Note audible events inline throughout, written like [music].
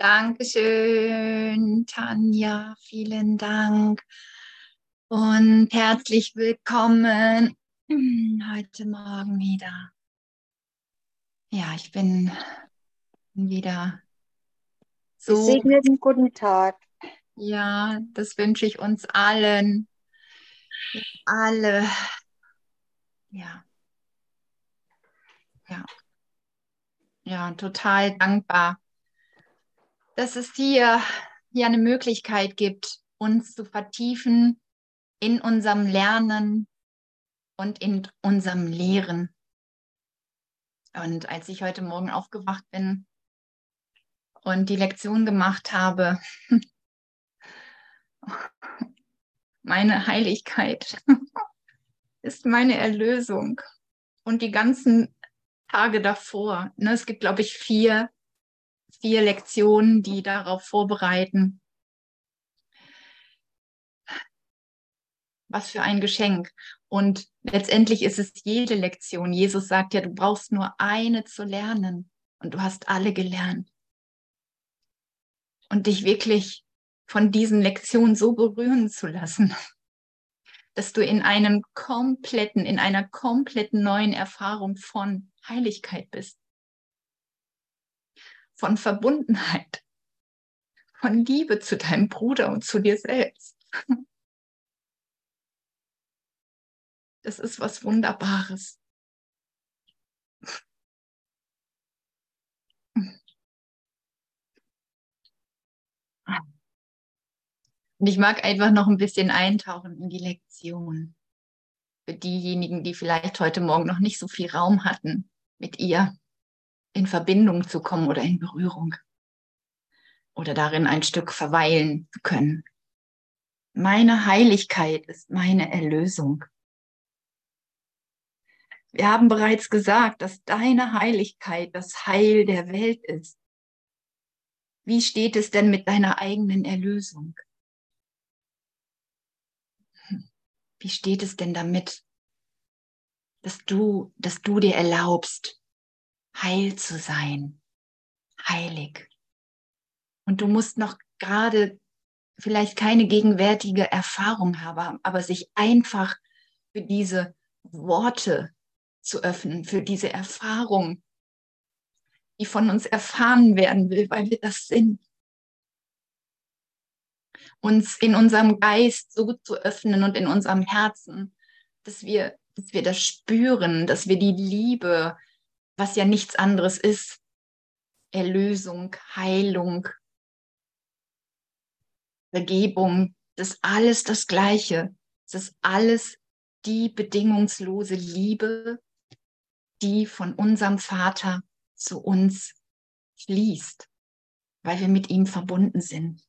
Dankeschön, Tanja. Vielen Dank. Und herzlich willkommen heute Morgen wieder. Ja, ich bin wieder so. Gesegneten guten Tag. Ja, das wünsche ich uns allen. Alle. Ja. Ja. Ja, total dankbar dass es hier, hier eine Möglichkeit gibt, uns zu vertiefen in unserem Lernen und in unserem Lehren. Und als ich heute Morgen aufgewacht bin und die Lektion gemacht habe, [laughs] meine Heiligkeit [laughs] ist meine Erlösung. Und die ganzen Tage davor, ne, es gibt, glaube ich, vier vier Lektionen, die darauf vorbereiten. Was für ein Geschenk. Und letztendlich ist es jede Lektion. Jesus sagt ja, du brauchst nur eine zu lernen und du hast alle gelernt. Und dich wirklich von diesen Lektionen so berühren zu lassen, [laughs] dass du in einem kompletten, in einer kompletten neuen Erfahrung von Heiligkeit bist von Verbundenheit, von Liebe zu deinem Bruder und zu dir selbst. Das ist was Wunderbares. Und ich mag einfach noch ein bisschen eintauchen in die Lektion. Für diejenigen, die vielleicht heute Morgen noch nicht so viel Raum hatten mit ihr in Verbindung zu kommen oder in Berührung oder darin ein Stück verweilen zu können. Meine Heiligkeit ist meine Erlösung. Wir haben bereits gesagt, dass deine Heiligkeit das Heil der Welt ist. Wie steht es denn mit deiner eigenen Erlösung? Wie steht es denn damit, dass du, dass du dir erlaubst, heil zu sein, heilig. Und du musst noch gerade vielleicht keine gegenwärtige Erfahrung haben, aber sich einfach für diese Worte zu öffnen, für diese Erfahrung, die von uns erfahren werden will, weil wir das sind. Uns in unserem Geist so zu öffnen und in unserem Herzen, dass wir, dass wir das spüren, dass wir die Liebe, was ja nichts anderes ist. Erlösung, Heilung, Vergebung, das ist alles das Gleiche. Das ist alles die bedingungslose Liebe, die von unserem Vater zu uns fließt, weil wir mit ihm verbunden sind.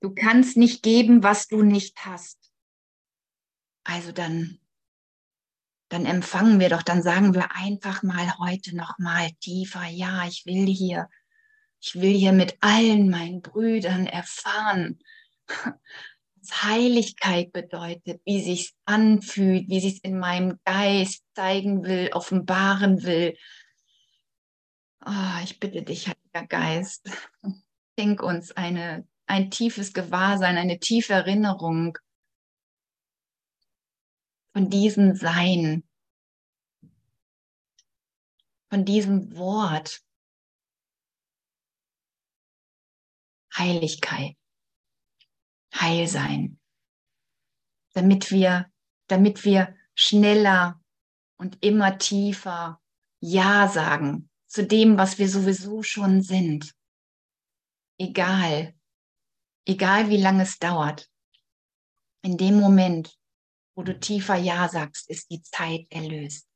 Du kannst nicht geben, was du nicht hast. Also dann, dann empfangen wir doch, dann sagen wir einfach mal heute noch mal tiefer, ja, ich will hier, ich will hier mit allen meinen Brüdern erfahren, [laughs] was Heiligkeit bedeutet, wie sich anfühlt, wie sich in meinem Geist zeigen will, offenbaren will. Oh, ich bitte dich, Heiliger Geist, [laughs] schenk uns eine, ein tiefes Gewahrsein, eine tiefe Erinnerung von diesem Sein, von diesem Wort. Heiligkeit, Heilsein, damit wir, damit wir schneller und immer tiefer Ja sagen zu dem, was wir sowieso schon sind. Egal, egal wie lange es dauert. In dem Moment, wo du tiefer Ja sagst, ist die Zeit erlöst.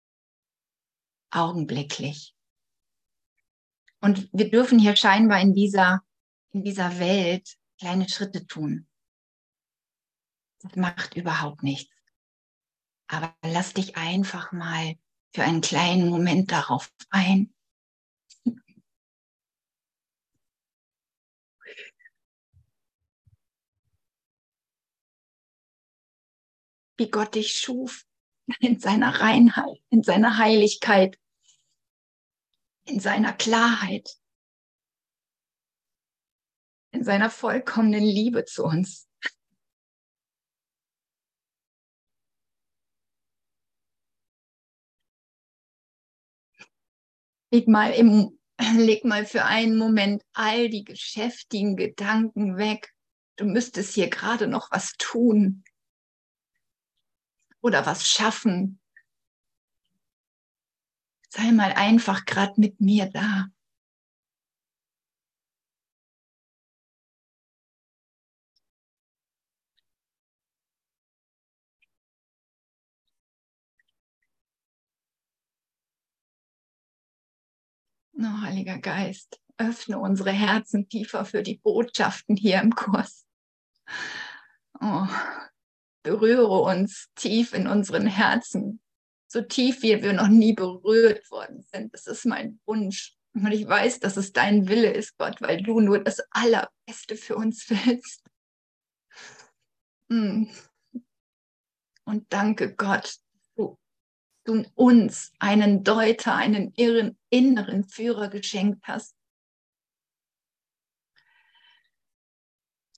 Augenblicklich. Und wir dürfen hier scheinbar in dieser, in dieser Welt kleine Schritte tun. Das macht überhaupt nichts. Aber lass dich einfach mal für einen kleinen Moment darauf ein, wie Gott dich schuf, in seiner Reinheit, in seiner Heiligkeit, in seiner Klarheit, in seiner vollkommenen Liebe zu uns. Leg mal, im, leg mal für einen Moment all die geschäftigen Gedanken weg. Du müsstest hier gerade noch was tun oder was schaffen. Sei mal einfach gerade mit mir da. Oh, Heiliger Geist, öffne unsere Herzen tiefer für die Botschaften hier im Kurs. Oh, berühre uns tief in unseren Herzen, so tief wie wir noch nie berührt worden sind. Das ist mein Wunsch. Und ich weiß, dass es dein Wille ist, Gott, weil du nur das Allerbeste für uns [laughs] willst. Hm. Und danke, Gott, du uns einen Deuter, einen irren, inneren Führer geschenkt hast,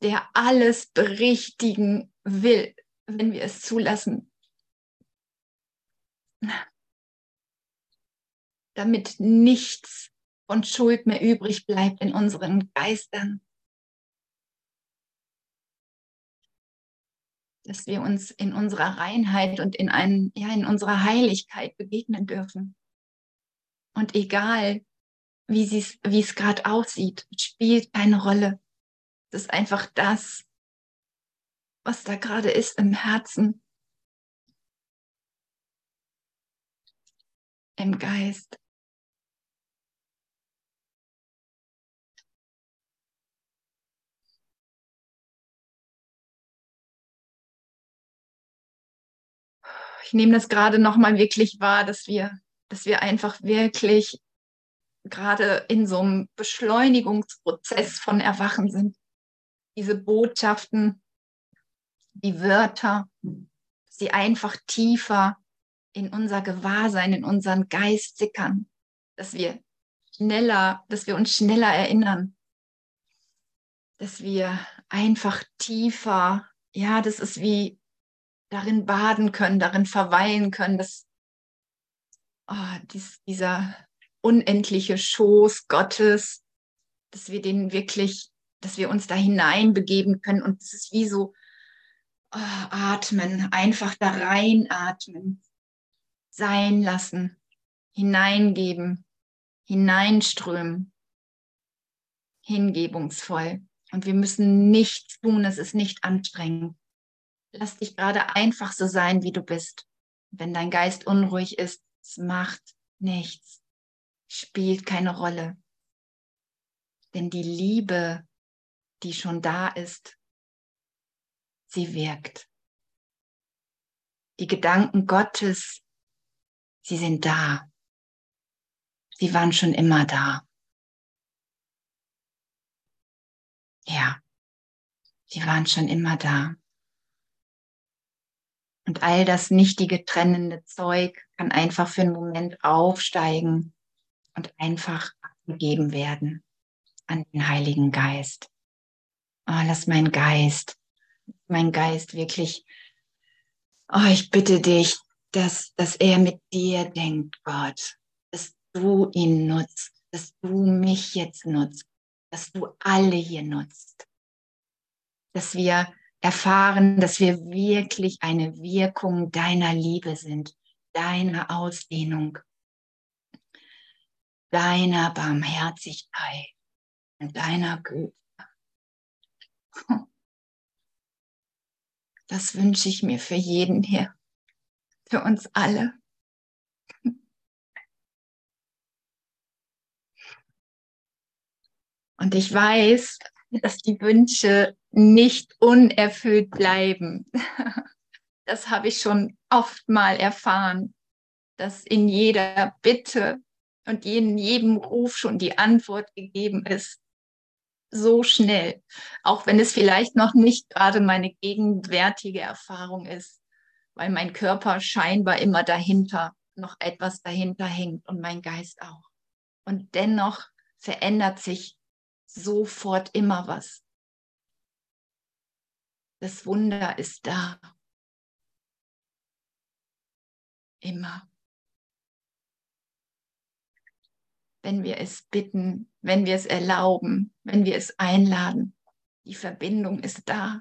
der alles berichtigen will, wenn wir es zulassen. Damit nichts von Schuld mehr übrig bleibt in unseren Geistern. dass wir uns in unserer Reinheit und in, ein, ja, in unserer Heiligkeit begegnen dürfen. Und egal, wie es gerade aussieht, spielt keine Rolle. Es ist einfach das, was da gerade ist im Herzen, im Geist. ich nehme das gerade nochmal wirklich wahr, dass wir, dass wir einfach wirklich gerade in so einem Beschleunigungsprozess von Erwachen sind. Diese Botschaften, die Wörter, sie einfach tiefer in unser Gewahrsein, in unseren Geist sickern, dass wir schneller, dass wir uns schneller erinnern, dass wir einfach tiefer, ja, das ist wie darin baden können, darin verweilen können, dass oh, dies, dieser unendliche Schoß Gottes, dass wir den wirklich, dass wir uns da hineinbegeben können. Und es ist wie so atmen, einfach da reinatmen, sein lassen, hineingeben, hineinströmen, hingebungsvoll. Und wir müssen nichts tun, es ist nicht anstrengend. Lass dich gerade einfach so sein, wie du bist. Wenn dein Geist unruhig ist, es macht nichts, spielt keine Rolle. Denn die Liebe, die schon da ist, sie wirkt. Die Gedanken Gottes, sie sind da. Sie waren schon immer da. Ja, sie waren schon immer da. Und all das nichtige trennende Zeug kann einfach für einen Moment aufsteigen und einfach abgegeben werden an den Heiligen Geist. Oh, lass mein Geist, mein Geist wirklich, oh, ich bitte dich, dass, dass er mit dir denkt, Gott, dass du ihn nutzt, dass du mich jetzt nutzt, dass du alle hier nutzt, dass wir erfahren, dass wir wirklich eine Wirkung deiner Liebe sind, deiner Ausdehnung, deiner Barmherzigkeit und deiner Güte. Das wünsche ich mir für jeden hier, für uns alle. Und ich weiß, dass die Wünsche nicht unerfüllt bleiben. [laughs] Das habe ich schon oft mal erfahren, dass in jeder Bitte und in jedem Ruf schon die Antwort gegeben ist. So schnell, auch wenn es vielleicht noch nicht gerade meine gegenwärtige Erfahrung ist, weil mein Körper scheinbar immer dahinter, noch etwas dahinter hängt und mein Geist auch. Und dennoch verändert sich sofort immer was. Das Wunder ist da. Immer. Wenn wir es bitten, wenn wir es erlauben, wenn wir es einladen. Die Verbindung ist da.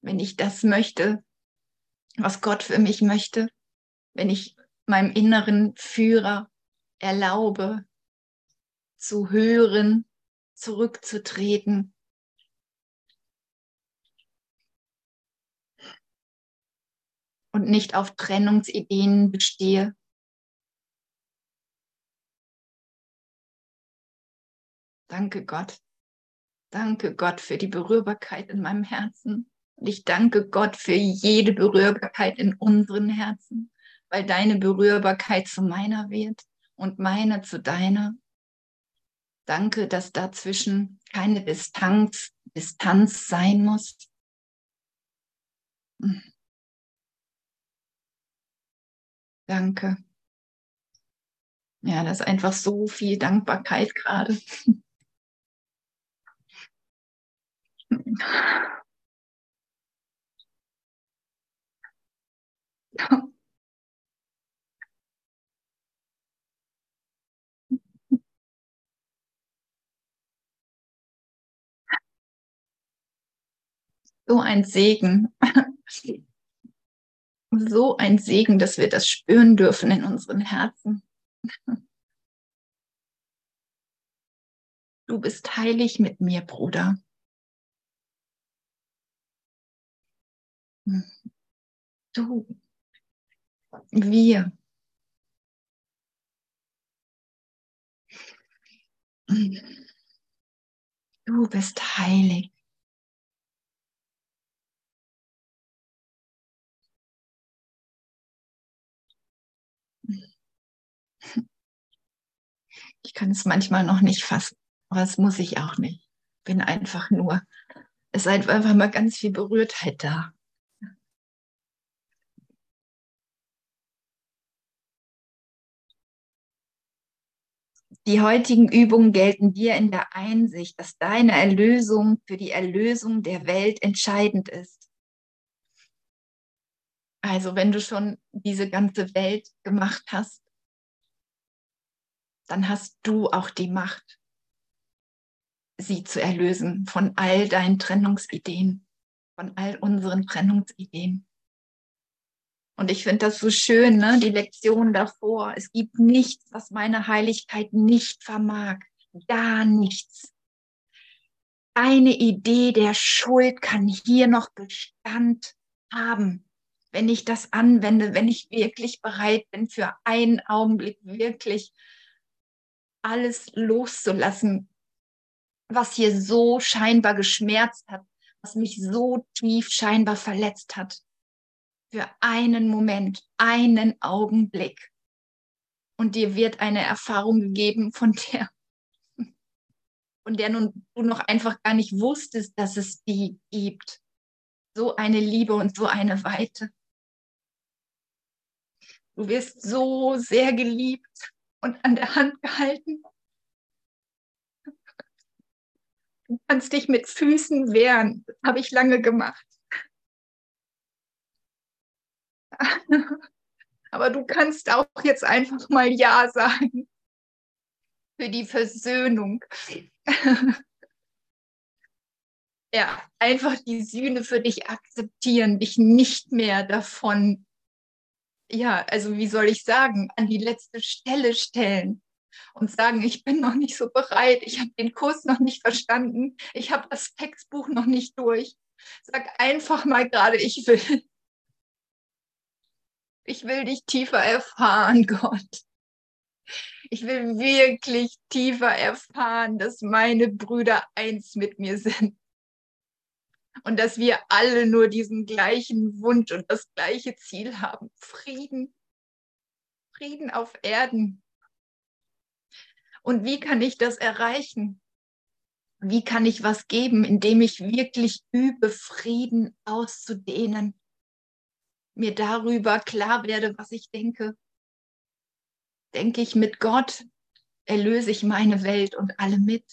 Wenn ich das möchte, was Gott für mich möchte, wenn ich meinem inneren Führer erlaube, zu hören, zurückzutreten. Und nicht auf Trennungsideen bestehe. Danke Gott. Danke Gott für die Berührbarkeit in meinem Herzen. Und ich danke Gott für jede Berührbarkeit in unseren Herzen, weil deine Berührbarkeit zu meiner wird und meine zu deiner. Danke, dass dazwischen keine Distanz, Distanz sein muss. Danke. Ja, das ist einfach so viel Dankbarkeit gerade. [laughs] So ein Segen. [laughs] So ein Segen, dass wir das spüren dürfen in unseren Herzen. [laughs] Du bist heilig mit mir, Bruder. Du, wir. Du bist heilig. Ich kann es manchmal noch nicht fassen, aber das muss ich auch nicht. Bin einfach nur, es ist einfach mal ganz viel Berührtheit da. Die heutigen Übungen gelten dir in der Einsicht, dass deine Erlösung für die Erlösung der Welt entscheidend ist. Also wenn du schon diese ganze Welt gemacht hast, dann hast du auch die Macht, sie zu erlösen von all deinen Trennungsideen, von all unseren Trennungsideen. Und ich finde das so schön, ne? die Lektion davor. Es gibt nichts, was meine Heiligkeit nicht vermag. Gar nichts. Eine Idee der Schuld kann hier noch Bestand haben, wenn ich das anwende, wenn ich wirklich bereit bin, für einen Augenblick wirklich alles loszulassen, was hier so scheinbar geschmerzt hat, was mich so tief scheinbar verletzt hat für einen Moment, einen Augenblick. Und dir wird eine Erfahrung gegeben, von der, von der nun du noch einfach gar nicht wusstest, dass es die gibt. So eine Liebe und so eine Weite. Du wirst so sehr geliebt und an der Hand gehalten. Du kannst dich mit Füßen wehren. Das habe ich lange gemacht. [laughs] Aber du kannst auch jetzt einfach mal Ja sagen für die Versöhnung. [laughs] ja, einfach die Sühne für dich akzeptieren, dich nicht mehr davon, ja, also wie soll ich sagen, an die letzte Stelle stellen und sagen, ich bin noch nicht so bereit, ich habe den Kurs noch nicht verstanden, ich habe das Textbuch noch nicht durch. Sag einfach mal gerade, ich will. Ich will dich tiefer erfahren, [laughs] Gott. Ich will wirklich tiefer erfahren, dass meine Brüder eins mit mir sind. Und dass wir alle nur diesen gleichen Wunsch und das gleiche Ziel haben. Frieden. Frieden auf Erden. Und wie kann ich das erreichen? Wie kann ich was geben, indem ich wirklich übe, Frieden auszudehnen? Mir darüber klar werde, was ich denke, denke ich, mit Gott erlöse ich meine Welt und alle mit?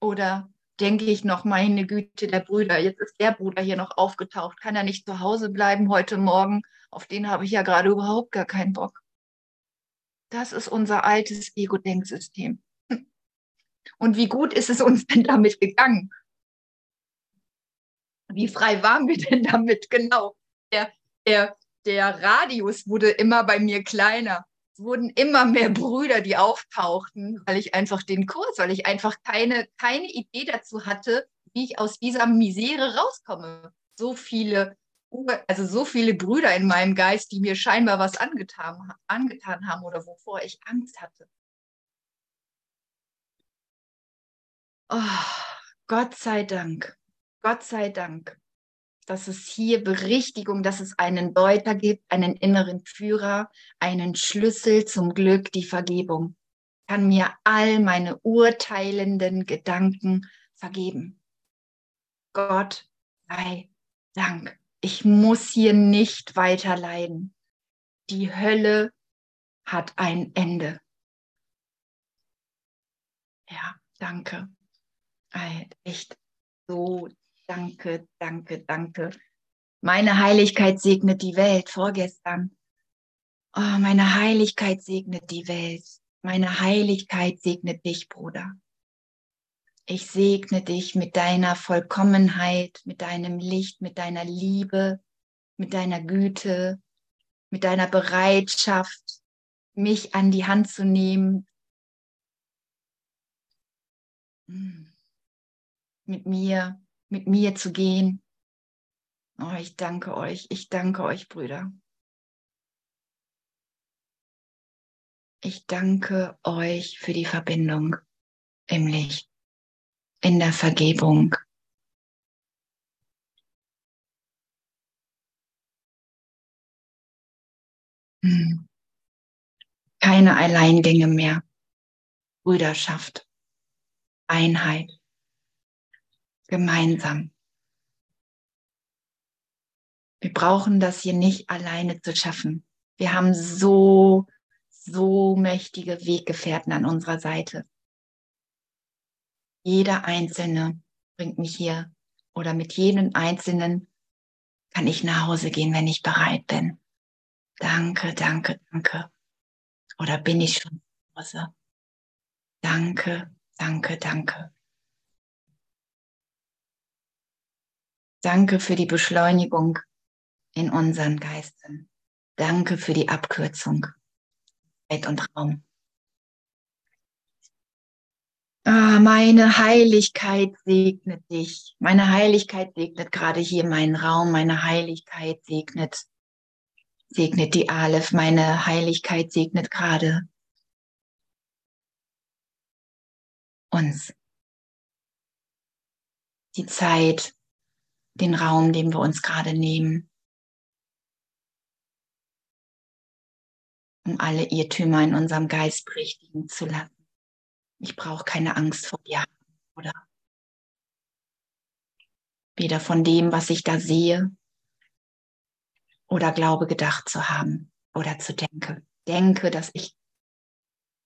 Oder denke ich noch, meine Güte, der Brüder, jetzt ist der Bruder hier noch aufgetaucht, kann er nicht zu Hause bleiben heute Morgen? Auf den habe ich ja gerade überhaupt gar keinen Bock. Das ist unser altes Ego-Denksystem. [laughs] Und wie gut ist es uns denn damit gegangen? Wie frei waren wir denn damit? [laughs] Genau. Der, der, der Radius wurde immer bei mir kleiner. Es wurden immer mehr Brüder, die auftauchten, weil ich einfach den Kurs, weil ich einfach keine, keine Idee dazu hatte, wie ich aus dieser Misere rauskomme. So viele, also so viele Brüder in meinem Geist, die mir scheinbar was angetan, angetan haben oder wovor ich Angst hatte. Oh, Gott sei Dank, Gott sei Dank, dass es hier Berichtigung, dass es einen Deuter gibt, einen inneren Führer, einen Schlüssel zum Glück, die Vergebung. Kann mir all meine urteilenden Gedanken vergeben. Gott sei Dank. Ich muss hier nicht weiter leiden. Die Hölle hat ein Ende. Ja, danke. Echt so, danke, danke, danke. Meine Heiligkeit segnet die Welt vorgestern. Oh, meine Heiligkeit segnet die Welt. Meine Heiligkeit segnet dich, Bruder. Ich segne dich mit deiner Vollkommenheit, mit deinem Licht, mit deiner Liebe, mit deiner Güte, mit deiner Bereitschaft, mich an die Hand zu nehmen. Mm mit mir, mit mir zu gehen. Oh, ich danke euch, ich danke euch, Brüder. Ich danke euch für die Verbindung im Licht, in der Vergebung. Hm. Keine Alleingänge mehr. Brüderschaft, Einheit gemeinsam. Wir brauchen das hier nicht alleine zu schaffen. Wir haben so, so mächtige Weggefährten an unserer Seite. Jeder Einzelne bringt mich hier oder mit jedem Einzelnen kann ich nach Hause gehen, wenn ich bereit bin. Danke, danke, danke. Oder bin ich schon zu Hause? Danke, danke, danke. Danke für die Beschleunigung in unseren Geistern. Danke für die Abkürzung. Zeit und Raum. Ah, meine Heiligkeit segnet dich. Meine Heiligkeit segnet gerade hier meinen Raum. Meine Heiligkeit segnet, segnet die Aleph. Meine Heiligkeit segnet gerade uns. Die Zeit, den Raum, den wir uns gerade nehmen, um alle Irrtümer in unserem Geist berichtigen zu lassen. Ich brauche keine Angst vor dir oder weder von dem, was ich da sehe oder glaube gedacht zu haben oder zu denken. Denke, dass ich,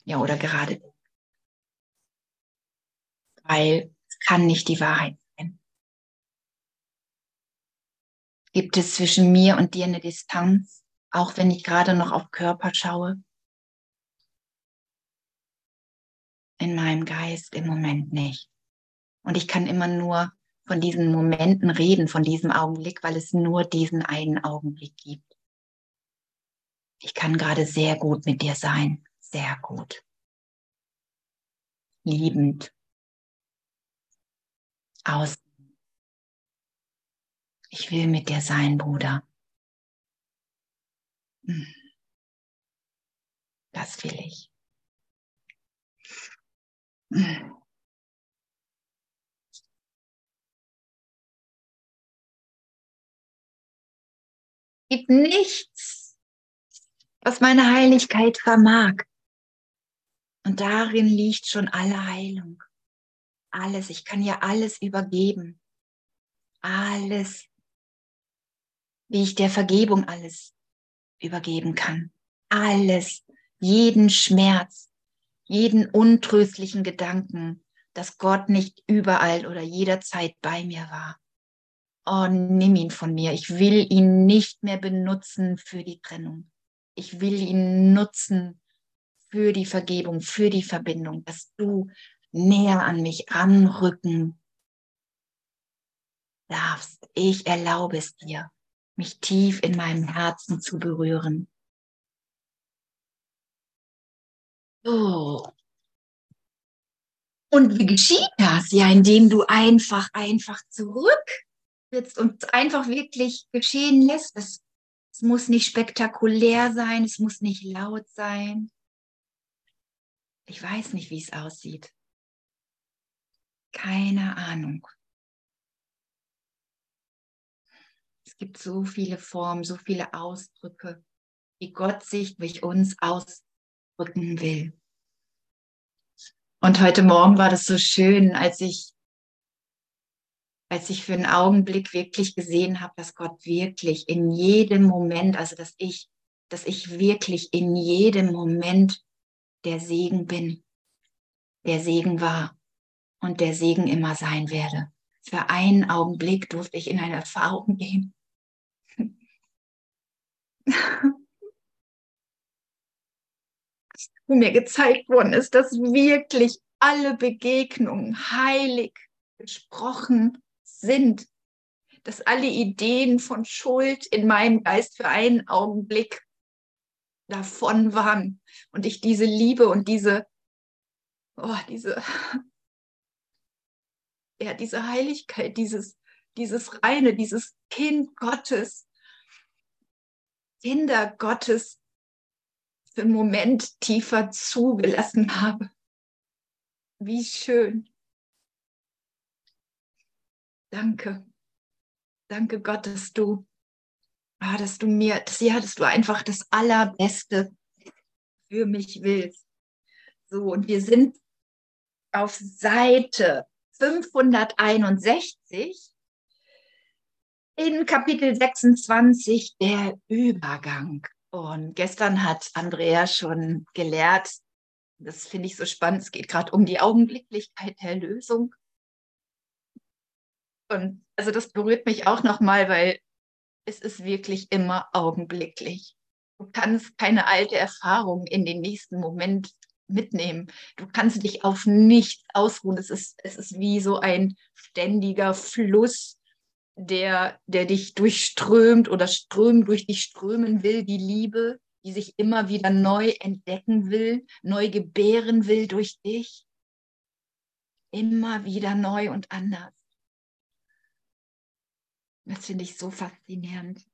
ja, oder gerade, weil es kann nicht die Wahrheit Gibt es zwischen mir und dir eine Distanz, auch wenn ich gerade noch auf Körper schaue? In meinem Geist im Moment nicht. Und ich kann immer nur von diesen Momenten reden, von diesem Augenblick, weil es nur diesen einen Augenblick gibt. Ich kann gerade sehr gut mit dir sein, sehr gut. Liebend. Aus ich will mit dir sein, Bruder. Hm. Das will ich. Hm. gibt nichts, was meine Heiligkeit vermag. Und darin liegt schon alle Heilung. Alles, ich kann ja alles übergeben. Alles wie ich der Vergebung alles übergeben kann. alles, jeden Schmerz, jeden untröstlichen Gedanken, dass Gott nicht überall oder jederzeit bei mir war. Oh, nimm ihn von mir. Ich will ihn nicht mehr benutzen für die Trennung. Ich will ihn nutzen für die Vergebung, für die Verbindung, dass du näher an mich anrücken darfst. Ich erlaube es dir, mich tief in meinem Herzen zu berühren. So. Und wie geschieht das? Ja, indem du einfach, einfach zurück sitzt und einfach wirklich geschehen lässt. Es, es muss nicht spektakulär sein, es muss nicht laut sein. Ich weiß nicht, wie es aussieht. Keine Ahnung. Es gibt so viele Formen, so viele Ausdrücke, wie Gott sich durch uns ausdrücken will. Und heute Morgen war das so schön, als ich, als ich für einen Augenblick wirklich gesehen habe, dass Gott wirklich in jedem Moment, also dass ich, dass ich wirklich in jedem Moment der Segen bin, der Segen war und der Segen immer sein werde. Für einen Augenblick durfte ich in eine Erfahrung gehen. [laughs] Wo mir gezeigt worden ist, dass wirklich alle Begegnungen heilig gesprochen sind, dass alle Ideen von Schuld in meinem Geist für einen Augenblick davon waren. Und ich diese Liebe und diese, oh, diese [laughs] ja, diese Heiligkeit, dieses, dieses Reine, dieses Kind Gottes, Kinder Gottes für einen Moment tiefer zugelassen habe. Wie schön. Danke. Danke Gott, dass du, ah, dass du mir, dass, ja, dass du einfach das Allerbeste für mich willst. So, und wir sind auf Seite 561 in Kapitel 26 der Übergang. Und gestern hat Andrea schon gelehrt, das finde ich so spannend, es geht gerade um die Augenblicklichkeit der Lösung. Und also das berührt mich auch nochmal, weil es ist wirklich immer augenblicklich. Du kannst keine alte Erfahrung in den nächsten Moment mitnehmen. Du kannst dich auf nichts ausruhen. Es ist, es ist wie so ein ständiger Fluss, der, der dich durchströmt oder strömt durch dich strömen will, die Liebe, die sich immer wieder neu entdecken will, neu gebären will durch dich. Immer wieder neu und anders. Das finde ich so faszinierend.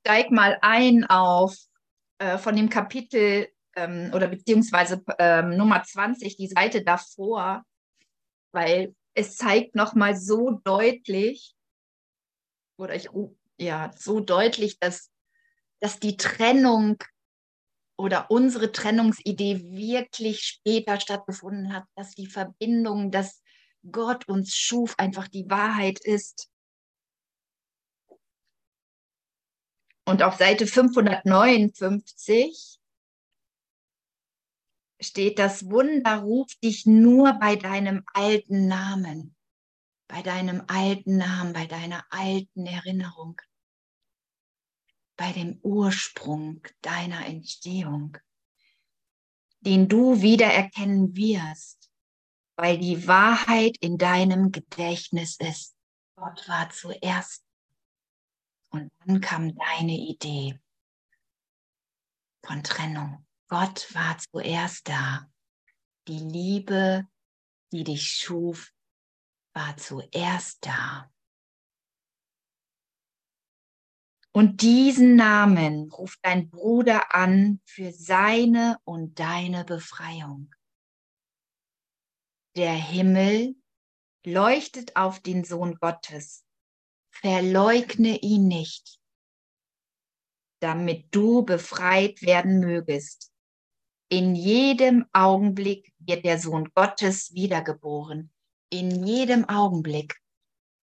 Steig mal ein auf äh, von dem Kapitel ähm, oder beziehungsweise ähm, Nummer 20, die Seite davor, weil es zeigt nochmal so deutlich, oder ich, ja, so deutlich, dass, dass die Trennung oder unsere Trennungsidee wirklich später stattgefunden hat, dass die Verbindung, dass Gott uns schuf, einfach die Wahrheit ist. Und auf Seite 559 steht, das Wunder ruft dich nur bei deinem alten Namen, bei deinem alten Namen, bei deiner alten Erinnerung, bei dem Ursprung deiner Entstehung, den du wiedererkennen wirst, weil die Wahrheit in deinem Gedächtnis ist. Gott war zuerst und dann kam deine Idee von Trennung. Gott war zuerst da. Die Liebe, die dich schuf, war zuerst da. Und diesen Namen ruft dein Bruder an für seine und deine Befreiung. Der Himmel leuchtet auf den Sohn Gottes. Verleugne ihn nicht, damit du befreit werden mögest. In jedem Augenblick wird der Sohn Gottes wiedergeboren. In jedem Augenblick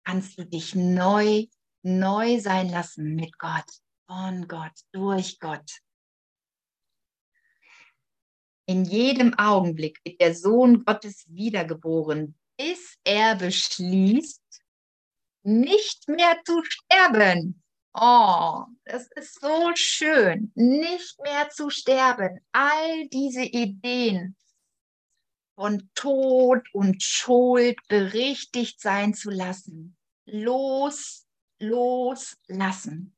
kannst du dich neu, neu sein lassen mit Gott. von Gott, durch Gott. In jedem Augenblick wird der Sohn Gottes wiedergeboren, bis er beschließt, nicht mehr zu sterben. Oh, das ist so schön, nicht mehr zu sterben. All diese Ideen von Tod und Schuld berichtigt sein zu lassen. Los, loslassen.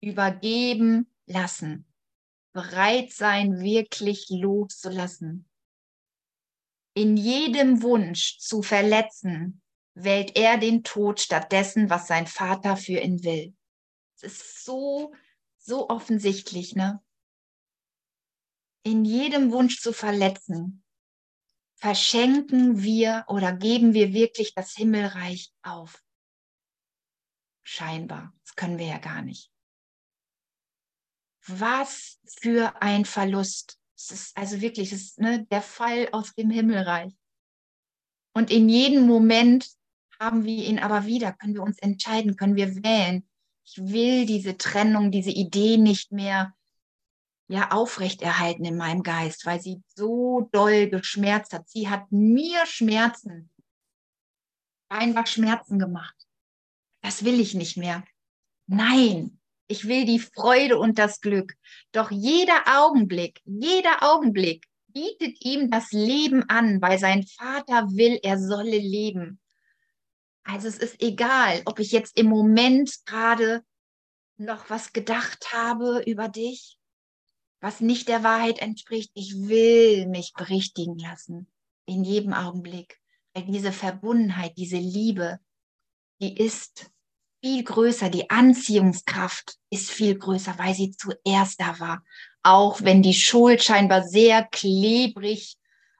Übergeben lassen. Bereit sein, wirklich loszulassen. In jedem Wunsch zu verletzen, wählt er den Tod stattdessen, was sein Vater für ihn will. Es ist so, so offensichtlich, ne? In jedem Wunsch zu verletzen, verschenken wir oder geben wir wirklich das Himmelreich auf? Scheinbar. Das können wir ja gar nicht. Was für ein Verlust. Es ist also wirklich ist, ne, der Fall aus dem Himmelreich. Und in jedem Moment haben wir ihn aber wieder, können wir uns entscheiden, können wir wählen. Ich will diese Trennung, diese Idee nicht mehr ja aufrechterhalten in meinem Geist, weil sie so doll geschmerzt hat. Sie hat mir Schmerzen, einfach Schmerzen gemacht. Das will ich nicht mehr. Nein, ich will die Freude und das Glück. Doch jeder Augenblick, jeder Augenblick bietet ihm das Leben an, weil sein Vater will, er solle leben. Also es ist egal, ob ich jetzt im Moment gerade noch was gedacht habe über dich, was nicht der Wahrheit entspricht. Ich will mich berichtigen lassen in jedem Augenblick, weil diese Verbundenheit, diese Liebe, die ist viel größer, die Anziehungskraft ist viel größer, weil sie zuerst da war. Auch wenn die Schuld scheinbar sehr klebrig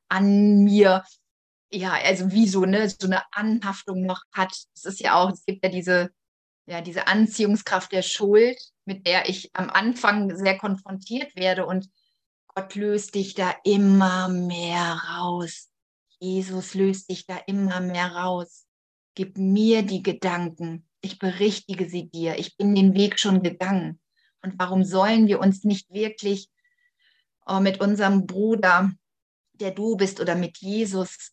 an mir ja, also wie so, ne, so eine Anhaftung noch hat. Es ist ja auch, es gibt ja diese, ja, diese Anziehungskraft der Schuld, mit der ich am Anfang sehr konfrontiert werde und Gott löst dich da immer mehr raus. Jesus löst dich da immer mehr raus. Gib mir die Gedanken. Ich berichtige sie dir. Ich bin den Weg schon gegangen. Und warum sollen wir uns nicht wirklich oh, mit unserem Bruder, der du bist, oder mit Jesus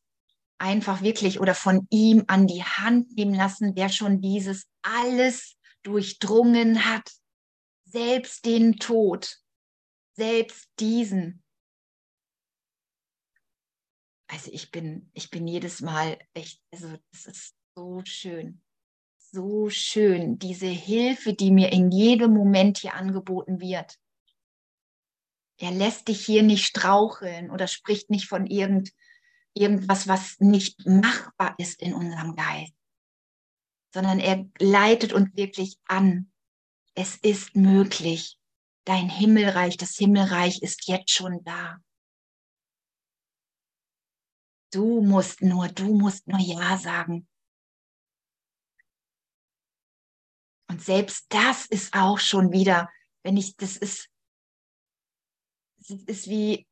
einfach wirklich oder von ihm an die Hand nehmen lassen, der schon dieses alles durchdrungen hat, selbst den Tod, selbst diesen. Also ich bin, ich bin jedes Mal echt, also es ist so schön, so schön, diese Hilfe, die mir in jedem Moment hier angeboten wird. Er lässt dich hier nicht straucheln oder spricht nicht von irgend, irgendwas, was nicht machbar ist in unserem Geist, sondern er leitet uns wirklich an. Es ist möglich. Dein Himmelreich, das Himmelreich ist jetzt schon da. Du musst nur, du musst nur Ja sagen. Und selbst das ist auch schon wieder, wenn ich, das ist, das ist wie,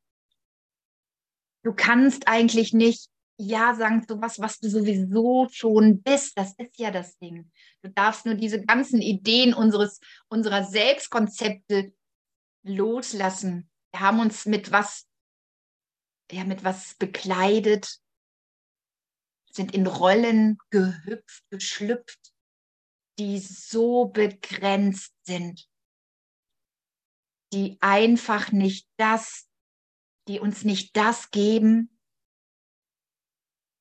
du kannst eigentlich nicht ja sagen zu was, was du sowieso schon bist. Das ist ja das Ding. Du darfst nur diese ganzen Ideen unseres, unserer Selbstkonzepte loslassen. Wir haben uns mit was, ja, mit was bekleidet, sind in Rollen gehüpft, geschlüpft, die so begrenzt sind, die einfach nicht das die uns nicht das geben,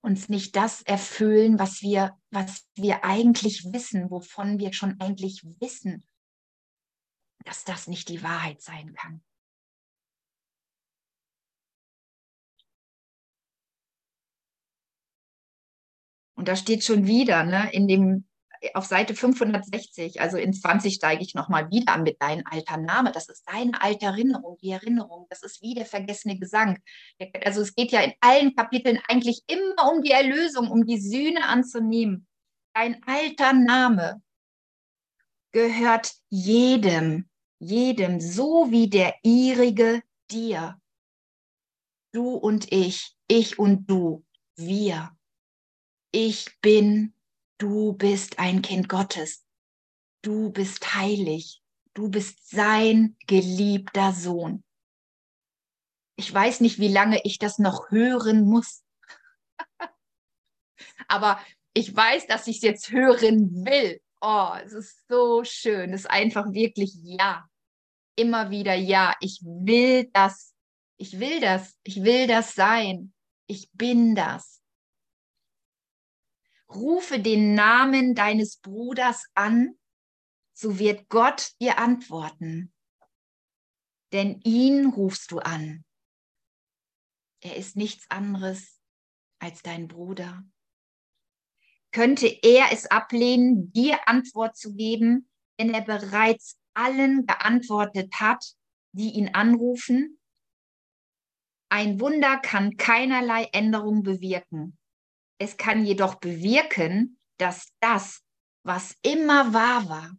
uns nicht das erfüllen, was wir, was wir eigentlich wissen, wovon wir schon eigentlich wissen, dass das nicht die Wahrheit sein kann. Und da steht schon wieder, ne, in dem auf Seite 560, also in 20 steige ich nochmal wieder mit deinem alter Name. Das ist deine alte Erinnerung, die Erinnerung. Das ist wie der vergessene Gesang. Also es geht ja in allen Kapiteln eigentlich immer um die Erlösung, um die Sühne anzunehmen. Dein alter Name gehört jedem, jedem, so wie der ihrige dir. Du und ich, ich und du, wir. Ich bin Du bist ein Kind Gottes. Du bist heilig. du bist sein geliebter Sohn. Ich weiß nicht, wie lange ich das noch hören muss. [laughs] Aber ich weiß, dass ich es jetzt hören will. Oh, es ist so schön. Es ist einfach wirklich ja. Immer wieder ja. Ich will das. Ich will das. Ich will das sein. Ich bin das. Rufe den Namen deines Bruders an, so wird Gott dir antworten. Denn ihn rufst du an. Er ist nichts anderes als dein Bruder. Könnte er es ablehnen, dir Antwort zu geben, wenn er bereits allen geantwortet hat, die ihn anrufen? Ein Wunder kann keinerlei Änderung bewirken. Es kann jedoch bewirken, dass das, was immer wahr war,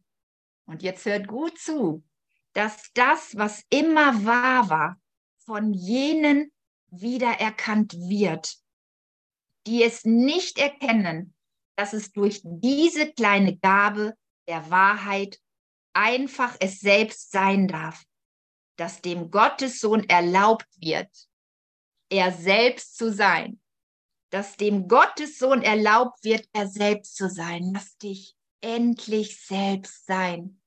und jetzt hört gut zu, dass das, was immer wahr war, von jenen wiedererkannt wird, die es nicht erkennen, dass es durch diese kleine Gabe der Wahrheit einfach es selbst sein darf, dass dem Gottessohn erlaubt wird, er selbst zu sein dass dem Gottessohn erlaubt wird, er selbst zu sein. Lass dich endlich selbst sein.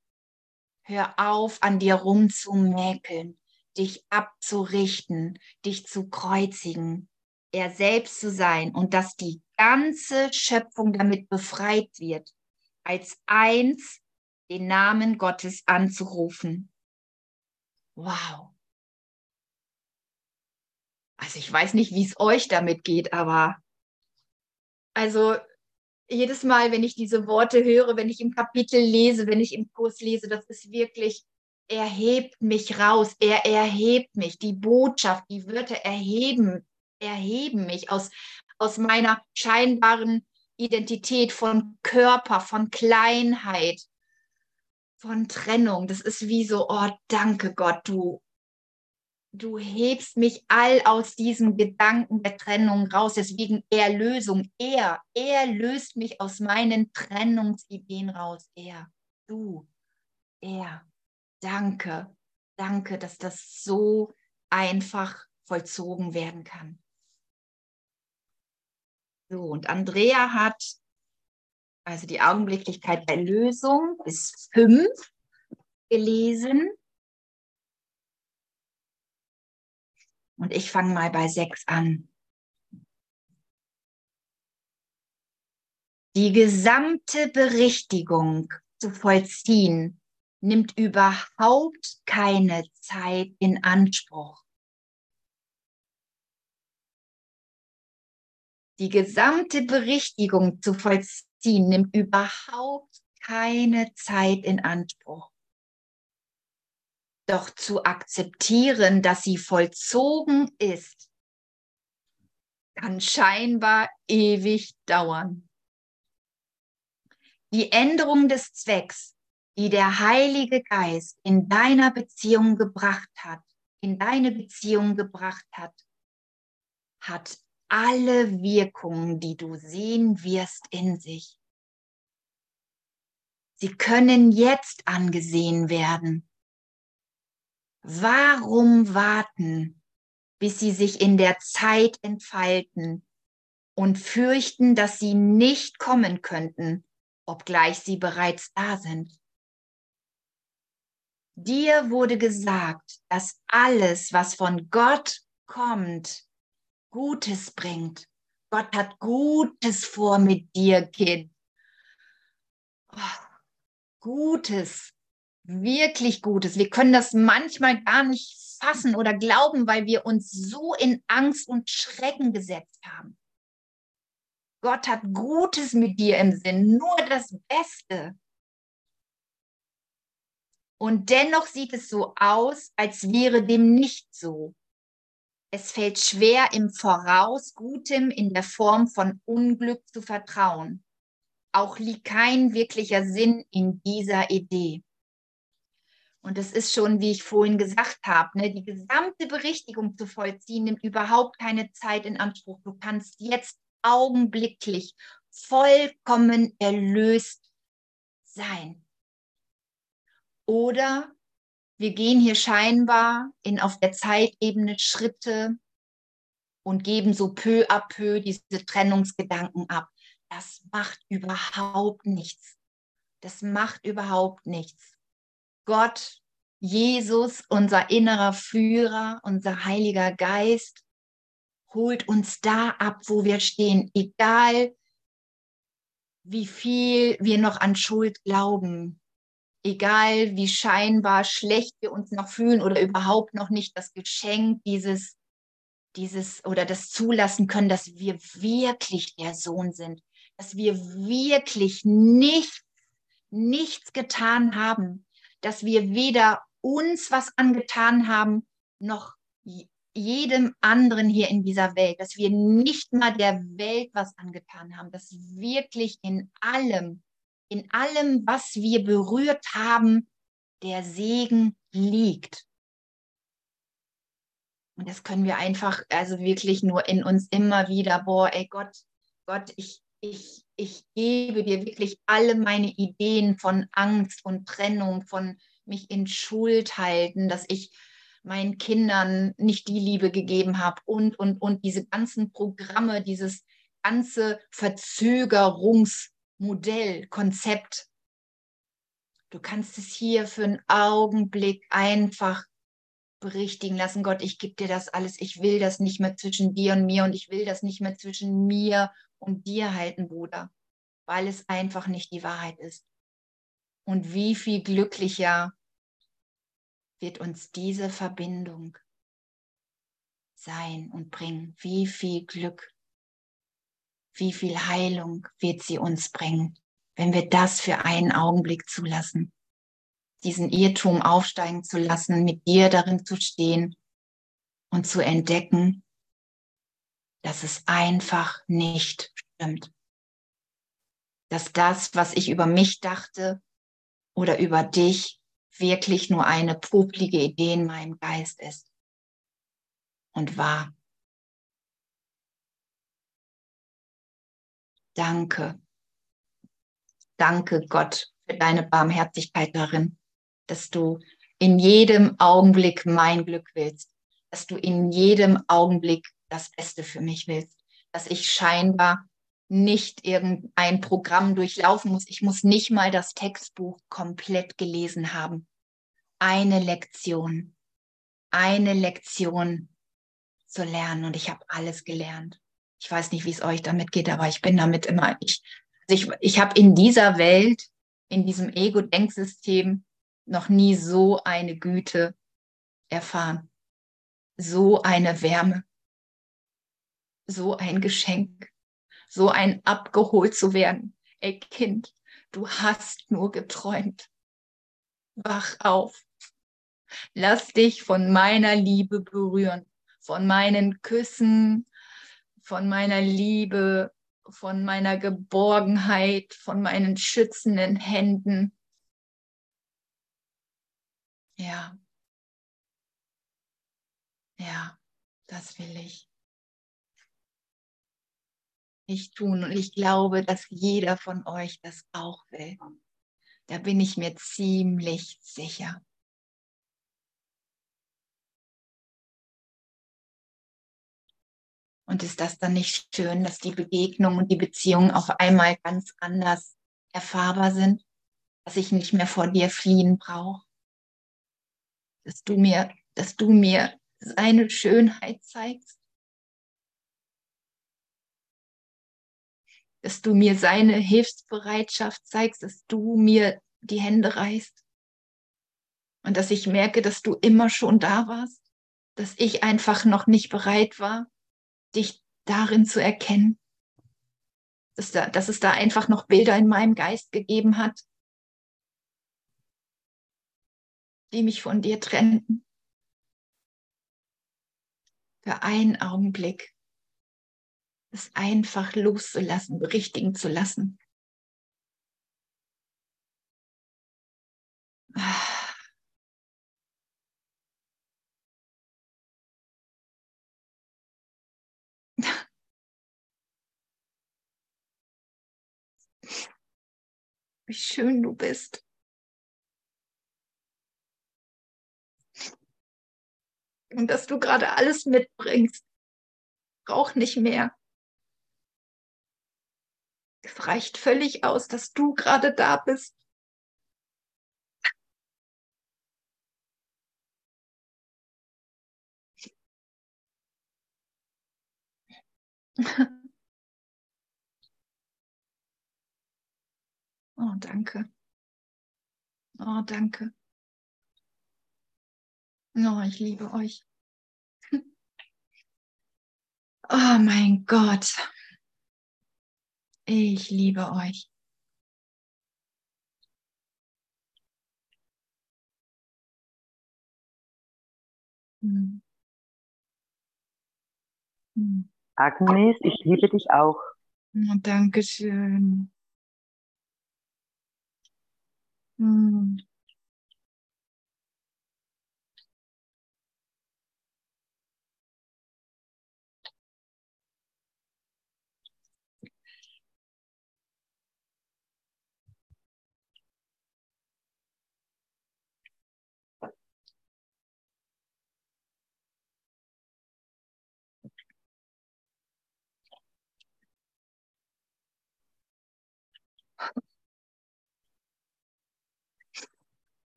Hör auf, an dir rumzumäkeln, dich abzurichten, dich zu kreuzigen, er selbst zu sein und dass die ganze Schöpfung damit befreit wird, als eins den Namen Gottes anzurufen. Wow. Also ich weiß nicht, wie es euch damit geht, aber also jedes Mal, wenn ich diese Worte höre, wenn ich im Kapitel lese, wenn ich im Kurs lese, das ist wirklich, er hebt mich raus, er erhebt mich. Die Botschaft, die Wörter erheben, erheben mich aus, aus meiner scheinbaren Identität von Körper, von Kleinheit, von Trennung. Das ist wie so, oh, danke Gott, du du hebst mich all aus diesem Gedanken der Trennung raus. Deswegen Erlösung. Er, er löst mich aus meinen Trennungsideen raus. Er, du, er. Danke, danke, dass das so einfach vollzogen werden kann. So, und Andrea hat also die Augenblicklichkeit der Lösung bis fünf gelesen. Und ich fange mal bei sechs an. Die gesamte Berichtigung zu vollziehen nimmt überhaupt keine Zeit in Anspruch. Die gesamte Berichtigung zu vollziehen nimmt überhaupt keine Zeit in Anspruch. Doch zu akzeptieren, dass sie vollzogen ist, kann scheinbar ewig dauern. Die Änderung des Zwecks, die der Heilige Geist in deiner Beziehung gebracht hat, in deine Beziehung gebracht hat, hat alle Wirkungen, die du sehen wirst, in sich. Sie können jetzt angesehen werden. Warum warten, bis sie sich in der Zeit entfalten und fürchten, dass sie nicht kommen könnten, obgleich sie bereits da sind? Dir wurde gesagt, dass alles, was von Gott kommt, Gutes bringt. Gott hat Gutes vor mit dir, Kind. Oh, Gutes wirklich Gutes. Wir können das manchmal gar nicht fassen oder glauben, weil wir uns so in Angst und Schrecken gesetzt haben. Gott hat Gutes mit dir im Sinn, nur das Beste. Und dennoch sieht es so aus, als wäre dem nicht so. Es fällt schwer, im Voraus Gutem in der Form von Unglück zu vertrauen. Auch liegt kein wirklicher Sinn in dieser Idee. Und das ist schon, wie ich vorhin gesagt habe, ne, die gesamte Berichtigung zu vollziehen, nimmt überhaupt keine Zeit in Anspruch. Du kannst jetzt augenblicklich vollkommen erlöst sein. Oder wir gehen hier scheinbar in auf der Zeitebene Schritte und geben so peu à peu diese Trennungsgedanken ab. Das macht überhaupt nichts. Das macht überhaupt nichts. Gott, Jesus, unser innerer Führer, unser Heiliger Geist, holt uns da ab, wo wir stehen, egal wie viel wir noch an Schuld glauben, egal wie scheinbar schlecht wir uns noch fühlen oder überhaupt noch nicht das Geschenk dieses, dieses oder das zulassen können, dass wir wirklich der Sohn sind, dass wir wirklich nicht, nichts getan haben, dass wir weder uns was angetan haben, noch jedem anderen hier in dieser Welt, dass wir nicht mal der Welt was angetan haben, dass wirklich in allem, in allem, was wir berührt haben, der Segen liegt. Und das können wir einfach, also wirklich nur in uns immer wieder, boah, ey Gott, Gott, ich, ich, ich gebe dir wirklich alle meine Ideen von Angst und Trennung, von mich in Schuld halten, dass ich meinen Kindern nicht die Liebe gegeben habe und, und, und diese ganzen Programme, dieses ganze Verzögerungsmodell, Konzept. Du kannst es hier für einen Augenblick einfach berichtigen lassen. Gott, ich gebe dir das alles. Ich will das nicht mehr zwischen dir und mir und ich will das nicht mehr zwischen mir und dir halten, Bruder, weil es einfach nicht die Wahrheit ist. Und wie viel glücklicher wird uns diese Verbindung sein und bringen. Wie viel Glück, wie viel Heilung wird sie uns bringen, wenn wir das für einen Augenblick zulassen. Diesen Irrtum aufsteigen zu lassen, mit dir darin zu stehen und zu entdecken, dass es einfach nicht stimmt. Dass das, was ich über mich dachte oder über dich, wirklich nur eine publige Idee in meinem Geist ist und wahr. Danke. Danke Gott für deine Barmherzigkeit darin, dass du in jedem Augenblick mein Glück willst, dass du in jedem Augenblick das Beste für mich willst, dass ich scheinbar nicht irgendein Programm durchlaufen muss. Ich muss nicht mal das Textbuch komplett gelesen haben. Eine Lektion, eine Lektion zu lernen und ich habe alles gelernt. Ich weiß nicht, wie es euch damit geht, aber ich bin damit immer, ich, also ich, ich habe in dieser Welt, in diesem Ego-Denksystem noch nie so eine Güte erfahren, so eine Wärme, so ein Geschenk so ein abgeholt zu werden. Ey Kind, du hast nur geträumt. Wach auf. Lass dich von meiner Liebe berühren, von meinen Küssen, von meiner Liebe, von meiner Geborgenheit, von meinen schützenden Händen. Ja. Ja, das will ich nicht tun. Und ich glaube, dass jeder von euch das auch will. Da bin ich mir ziemlich sicher. Und ist das dann nicht schön, dass die Begegnung und die Beziehung auf einmal ganz anders erfahrbar sind, dass ich nicht mehr vor dir fliehen brauche, dass du mir, dass du mir seine Schönheit zeigst, dass du mir seine Hilfsbereitschaft zeigst, dass du mir die Hände reißt. Und dass ich merke, dass du immer schon da warst, dass ich einfach noch nicht bereit war, dich darin zu erkennen, dass, da, dass es da einfach noch Bilder in meinem Geist gegeben hat, die mich von dir trennten. Für einen Augenblick es einfach loszulassen, berichtigen zu lassen. [laughs] Wie schön du bist. Und dass du gerade alles mitbringst. Brauch nicht mehr. Es reicht völlig aus, dass du gerade da bist. [laughs] Oh, danke. Oh, danke. Oh, ich liebe euch. [laughs] Oh mein Gott. Ich liebe euch. Hm. Hm. Agnes, ich liebe dich auch. Dankeschön. Hm.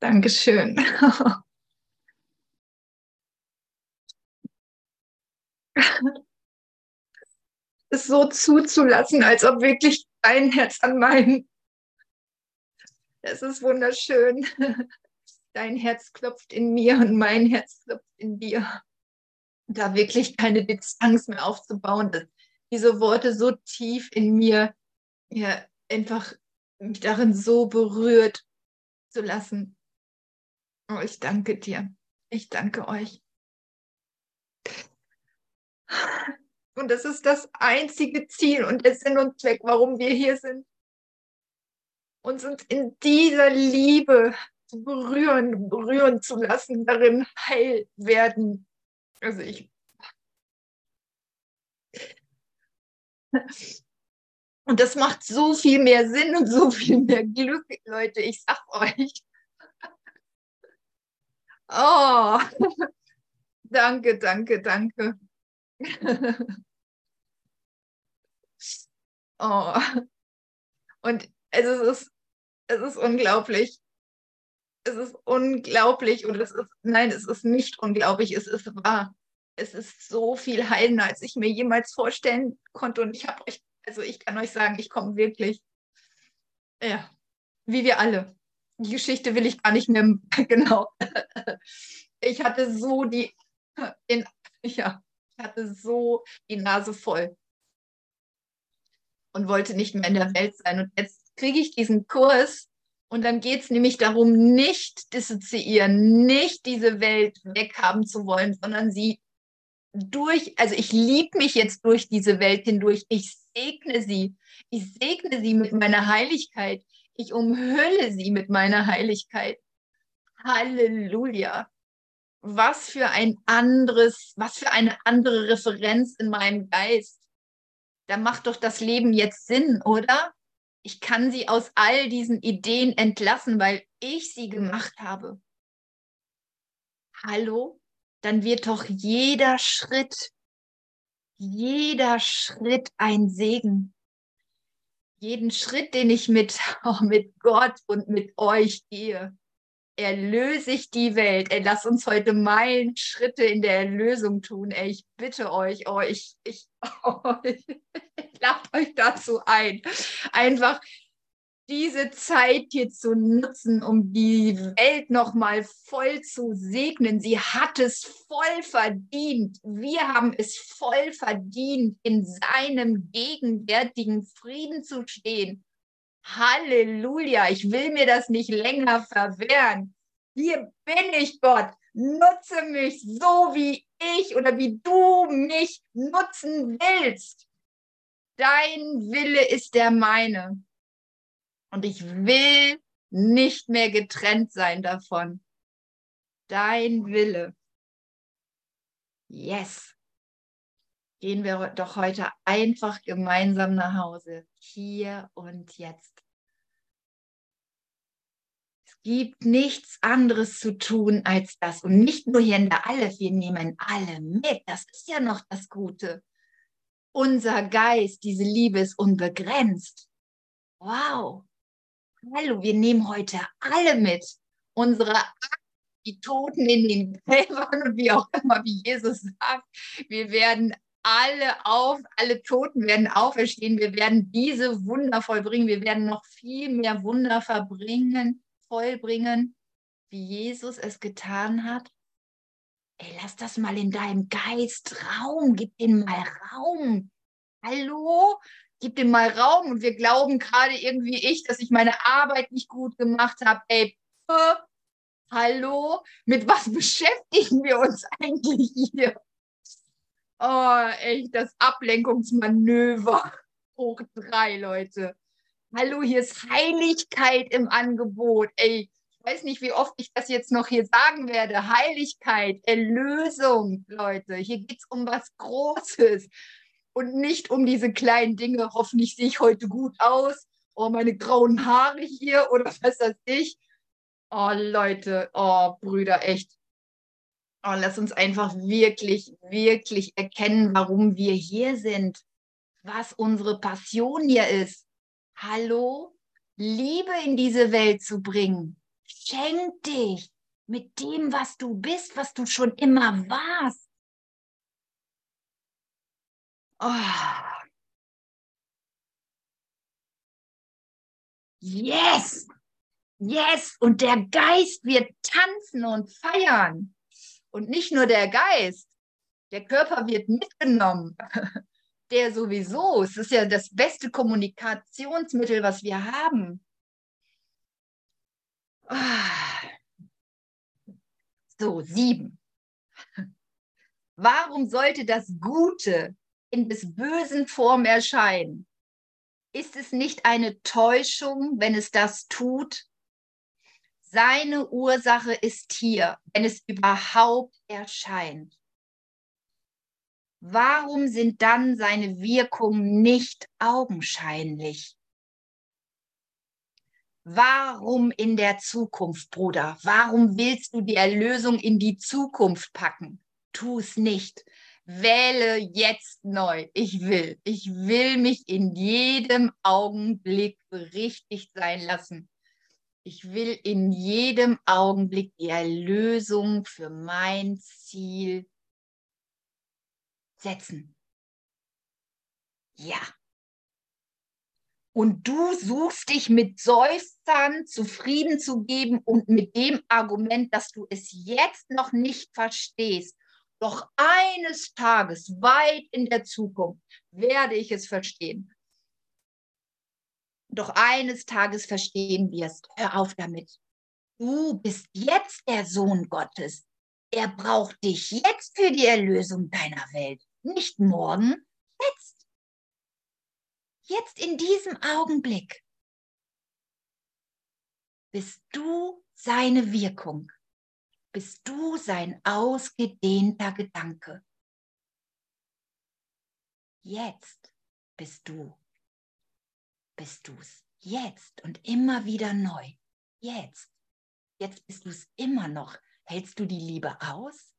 Dankeschön. [laughs] es so zuzulassen, als ob wirklich dein Herz an meinen. Es ist wunderschön. Dein Herz klopft in mir und mein Herz klopft in dir. Da wirklich keine Distanz mehr aufzubauen, dass diese Worte so tief in mir ja, einfach mich darin so berührt zu lassen. Oh, ich danke dir. Ich danke euch. Und das ist das einzige Ziel und der Sinn und Zweck, warum wir hier sind. Uns in dieser Liebe zu berühren, berühren zu lassen, darin heil werden. Also ich. Und das macht so viel mehr Sinn und so viel mehr Glück, Leute. Ich sag euch. Oh, [laughs] danke, danke, danke. [laughs] oh. Und es ist, es ist unglaublich. Es ist unglaublich und es ist, nein, es ist nicht unglaublich, es ist wahr. Es ist so viel heilender, als ich mir jemals vorstellen konnte. Und ich habe euch, also ich kann euch sagen, ich komme wirklich, ja, wie wir alle die Geschichte will ich gar nicht mehr, [laughs] genau. Ich hatte so die, in, ja, ich hatte so die Nase voll und wollte nicht mehr in der Welt sein. Und jetzt kriege ich diesen Kurs und dann geht es nämlich darum, nicht dissoziieren, nicht diese Welt weghaben zu wollen, sondern sie durch, also ich liebe mich jetzt durch diese Welt hindurch. Ich segne sie. Ich segne sie mit meiner Heiligkeit. Ich umhülle sie mit meiner Heiligkeit. Halleluja. Was für ein anderes, was für eine andere Referenz in meinem Geist. Da macht doch das Leben jetzt Sinn, oder? Ich kann sie aus all diesen Ideen entlassen, weil ich sie gemacht habe. Hallo? Dann wird doch jeder Schritt, jeder Schritt ein Segen jeden Schritt, den ich mit, [laughs] auch mit Gott und mit euch gehe, erlöse ich die Welt. Ey, lasst uns heute Meilen Schritte in der Erlösung tun. Ey, ich bitte euch, oh, ich, ich, [laughs] oh, ich lade euch dazu ein. Einfach diese Zeit hier zu nutzen, um die Welt nochmal voll zu segnen. Sie hat es voll verdient. Wir haben es voll verdient, in seinem gegenwärtigen Frieden zu stehen. Halleluja, ich will mir das nicht länger verwehren. Hier bin ich, Gott. Nutze mich so, wie ich oder wie du mich nutzen willst. Dein Wille ist der meine. Und ich will nicht mehr getrennt sein davon. Dein Wille. Yes. Gehen wir doch heute einfach gemeinsam nach Hause. Hier und jetzt. Es gibt nichts anderes zu tun als das. Und nicht nur hier in der Aleph, wir nehmen alle mit. Das ist ja noch das Gute. Unser Geist, diese Liebe ist unbegrenzt. Wow. Hallo, wir nehmen heute alle mit. Unsere die Toten in den Gräbern und wie auch immer, wie Jesus sagt, wir werden alle auf, alle Toten werden auferstehen. Wir werden diese Wunder vollbringen. Wir werden noch viel mehr Wunder verbringen, vollbringen, wie Jesus es getan hat. Ey, lass das mal in deinem Geist Raum. Gib den mal Raum. Hallo? Gib dem mal Raum. Und wir glauben gerade irgendwie ich, dass ich meine Arbeit nicht gut gemacht habe. Ey, hallo? Mit was beschäftigen wir uns [laughs] eigentlich hier? Oh, echt, das Ablenkungsmanöver. Hoch drei, Leute. Hallo, hier ist Heiligkeit im Angebot. Ey, ich weiß nicht, wie oft ich das jetzt noch hier sagen werde. Heiligkeit, Erlösung, Leute. Hier geht es um was Großes und nicht um diese kleinen Dinge. Hoffentlich sehe ich heute gut aus. Oh, meine grauen Haare hier oder [laughs] was weiß ich. Oh, Leute, oh, Brüder, echt. Oh, lass uns einfach wirklich, wirklich erkennen, warum wir hier sind, was unsere Passion hier ist. Hallo, Liebe in diese Welt zu bringen. Schenk dich mit dem, was du bist, was du schon immer warst. Oh. Yes! Yes! Und der Geist wird tanzen und feiern. Und nicht nur der Geist, der Körper wird mitgenommen. [laughs] Der sowieso. Es ist ja das beste Kommunikationsmittel, was wir haben. Ah. So, sieben. [laughs] Warum sollte das Gute in des bösen Form erscheinen? Ist es nicht eine Täuschung, wenn es das tut? Seine Ursache ist hier, wenn es überhaupt erscheint. Warum sind dann seine Wirkungen nicht augenscheinlich? Warum in der Zukunft, Bruder? Warum willst du die Erlösung in die Zukunft packen? Tu es nicht. Wähle jetzt neu. Ich will. Ich will mich in jedem Augenblick berichtigt sein lassen. Ich will in jedem Augenblick die Erlösung für mein Ziel setzen. Ja. Und du suchst dich mit Seufzern zufrieden zu geben und mit dem Argument, dass du es jetzt noch nicht verstehst. Doch eines Tages, weit in der Zukunft, werde ich es verstehen doch eines Tages verstehen wirst. Hör auf damit. Du bist jetzt der Sohn Gottes. Er braucht dich jetzt für die Erlösung deiner Welt. Nicht morgen, jetzt. Jetzt in diesem Augenblick bist du seine Wirkung. Bist du sein ausgedehnter Gedanke. Jetzt bist du bist du es. Jetzt und immer wieder neu. Jetzt. Jetzt bist du es immer noch. Hältst du die Liebe aus?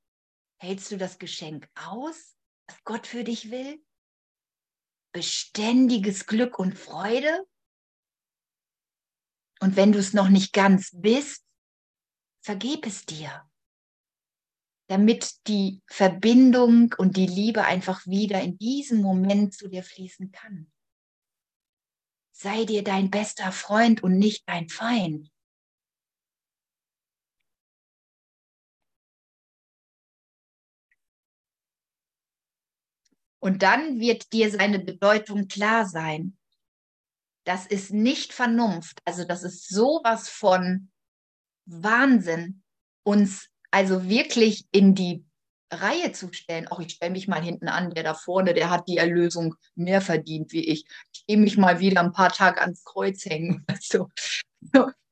Hältst du das Geschenk aus, was Gott für dich will? Beständiges Glück und Freude? Und wenn du es noch nicht ganz bist, vergeb es dir, damit die Verbindung und die Liebe einfach wieder in diesem Moment zu dir fließen kann sei dir dein bester Freund und nicht dein Feind. Und dann wird dir seine Bedeutung klar sein. Das ist nicht Vernunft. Also das ist sowas von Wahnsinn, uns also wirklich in die Reihe zu stellen. Auch ich stelle mich mal hinten an, der da vorne, der hat die Erlösung mehr verdient wie ich. Ich gehe mich mal wieder ein paar Tage ans Kreuz hängen. [laughs] So.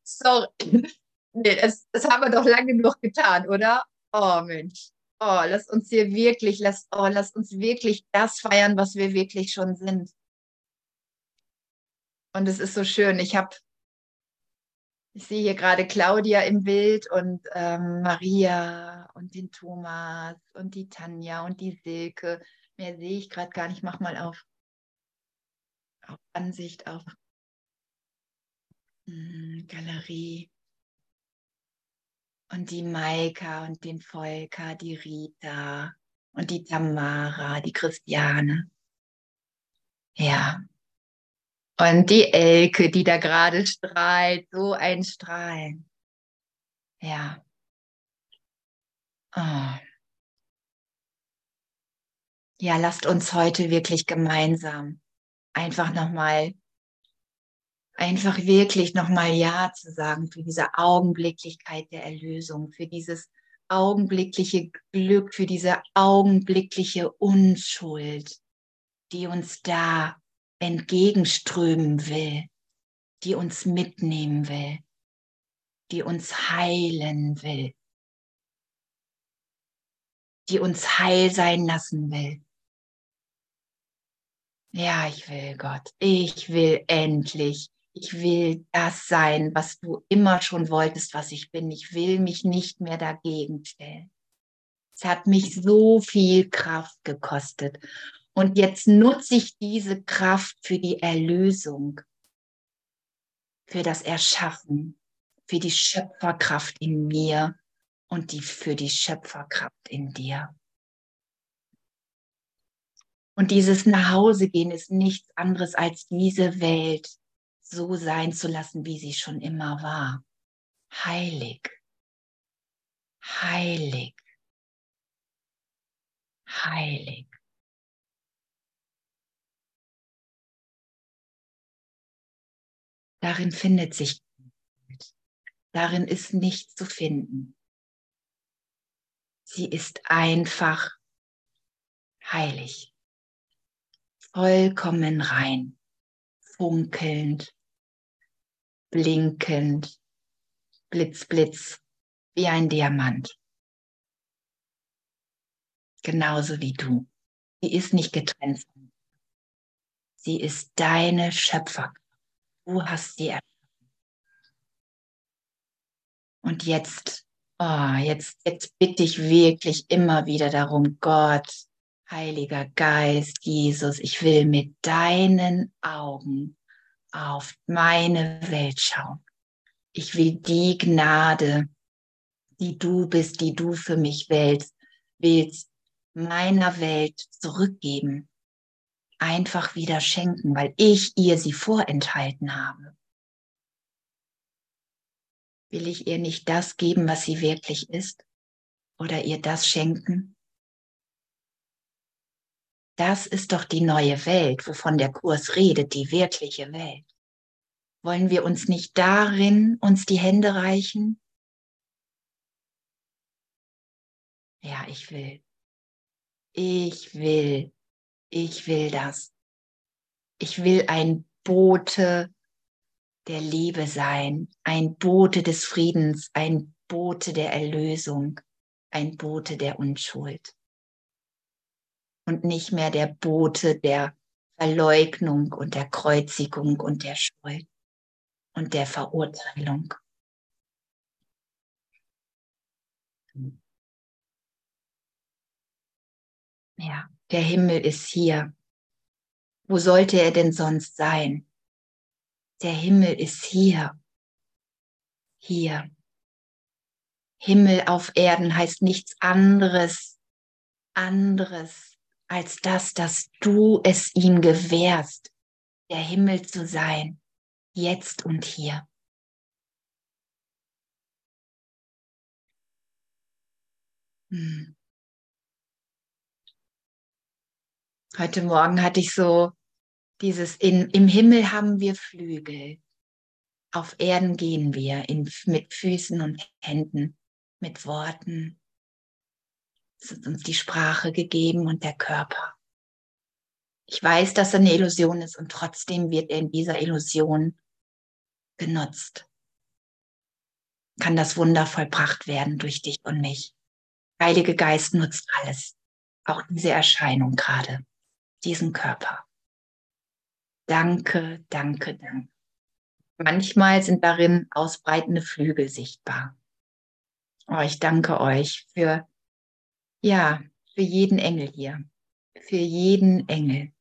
Sorry. Nee, das, das haben wir doch lange genug getan, oder? Oh Mensch. Oh, lass uns hier wirklich, lass, oh, lass uns wirklich das feiern, was wir wirklich schon sind. Und es ist so schön. Ich habe Ich sehe hier gerade Claudia im Bild und ähm, Maria und den Thomas und die Tanja und die Silke. Mehr sehe ich gerade gar nicht. Mach mal auf, auf Ansicht, auf hm, Galerie. Und die Maika und den Volker, die Rita und die Tamara, die Christiane. Ja. Und die Elke, die da gerade strahlt, so ein Strahlen. Ja. Oh. Ja, lasst uns heute wirklich gemeinsam einfach nochmal, einfach wirklich nochmal Ja zu sagen für diese Augenblicklichkeit der Erlösung, für dieses augenblickliche Glück, für diese augenblickliche Unschuld, die uns da entgegenströmen will, die uns mitnehmen will, die uns heilen will, die uns heil sein lassen will. Ja, ich will Gott, ich will endlich, ich will das sein, was du immer schon wolltest, was ich bin. Ich will mich nicht mehr dagegen stellen. Es hat mich so viel Kraft gekostet. Und jetzt nutze ich diese Kraft für die Erlösung, für das Erschaffen, für die Schöpferkraft in mir und die, für die Schöpferkraft in dir. Und dieses Nachhausegehen ist nichts anderes als diese Welt so sein zu lassen, wie sie schon immer war. Heilig. Heilig. Heilig. Darin findet sich, darin ist nichts zu finden. Sie ist einfach heilig, vollkommen rein, funkelnd, blinkend, blitz, blitz, wie ein Diamant. Genauso wie du. Sie ist nicht getrennt. Sie ist deine Schöpfer. Du hast sie erschaffen. Und jetzt, oh, jetzt, jetzt bitte ich wirklich immer wieder darum, Gott, Heiliger Geist, Jesus, ich will mit deinen Augen auf meine Welt schauen. Ich will die Gnade, die du bist, die du für mich willst, willst meiner Welt zurückgeben einfach wieder schenken, weil ich ihr sie vorenthalten habe? Will ich ihr nicht das geben, was sie wirklich ist? Oder ihr das schenken? Das ist doch die neue Welt, wovon der Kurs redet, die wirkliche Welt. Wollen wir uns nicht darin uns die Hände reichen? Ja, ich will. Ich will ich will das. Ich will ein Bote der Liebe sein, ein Bote des Friedens, ein Bote der Erlösung, ein Bote der Unschuld. Und nicht mehr der Bote der Verleugnung und der Kreuzigung und der Schuld und der Verurteilung. Ja. Der Himmel ist hier. Wo sollte er denn sonst sein? Der Himmel ist hier. Hier. Himmel auf Erden heißt nichts anderes, anderes als das, dass du es ihm gewährst, der Himmel zu sein, jetzt und hier. Hm. Heute Morgen hatte ich so dieses in, im Himmel haben wir Flügel. Auf Erden gehen wir in, mit Füßen und Händen, mit Worten. Es ist uns die Sprache gegeben und der Körper. Ich weiß, dass er eine Illusion ist und trotzdem wird er in dieser Illusion genutzt. Kann das Wunder vollbracht werden durch dich und mich. Heilige Geist nutzt alles, auch diese Erscheinung gerade diesen Körper. Danke, danke, danke. manchmal sind darin ausbreitende Flügel sichtbar. Oh, ich danke euch für, ja, für jeden Engel hier, für jeden Engel.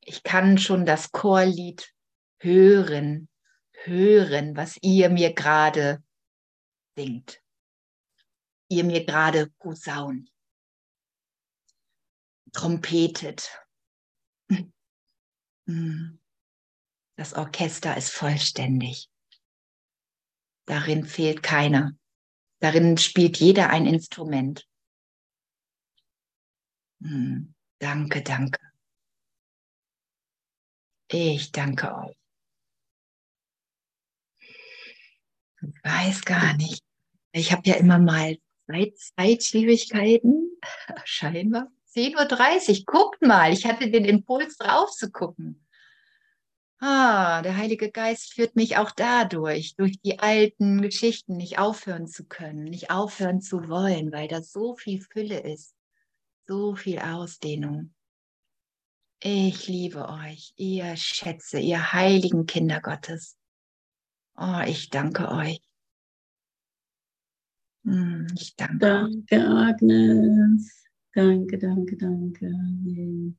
Ich kann schon das Chorlied hören, hören, was ihr mir gerade singt. Ihr mir gerade posaunt, trompetet. Hm. [laughs] Das Orchester ist vollständig. Darin fehlt keiner. Darin spielt jeder ein Instrument. Hm. Danke, danke. Ich danke euch. Ich weiß gar nicht. Ich habe ja immer mal Zeitschwierigkeiten. [laughs] Scheinbar. 10.30 Uhr. Guckt mal, ich hatte den Impuls drauf zu gucken. Ah, der Heilige Geist führt mich auch dadurch, durch die alten Geschichten nicht aufhören zu können, nicht aufhören zu wollen, weil da so viel Fülle ist, so viel Ausdehnung. Ich liebe euch, ihr Schätze, ihr heiligen Kinder Gottes. Oh, ich danke euch. Hm, ich danke. Danke, Agnes. Danke, danke, danke.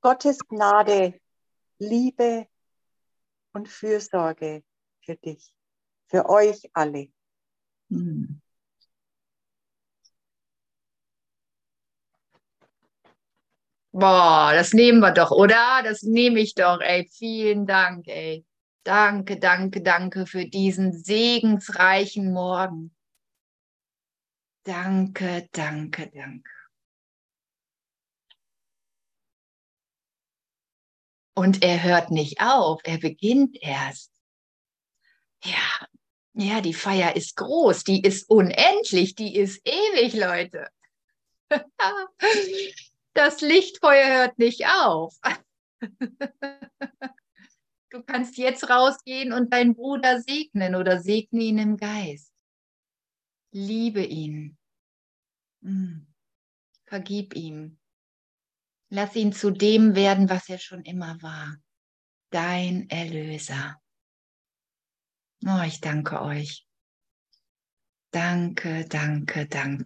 Gottes Gnade, Liebe und Fürsorge für dich, für euch alle. Hm. Boah, das nehmen wir doch, oder? Das nehme ich doch, ey. Vielen Dank, ey. Danke, danke, danke für diesen segensreichen Morgen. Danke, danke, danke. Und er hört nicht auf, er beginnt erst. Ja, ja, die Feier ist groß, die ist unendlich, die ist ewig, Leute. [laughs] Das Lichtfeuer hört nicht auf. Du kannst jetzt rausgehen und deinen Bruder segnen oder segne ihn im Geist. Liebe ihn. Hm. Vergib ihm. Lass ihn zu dem werden, was er schon immer war. Dein Erlöser. Oh, ich danke euch. Danke, danke, danke.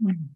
Mm.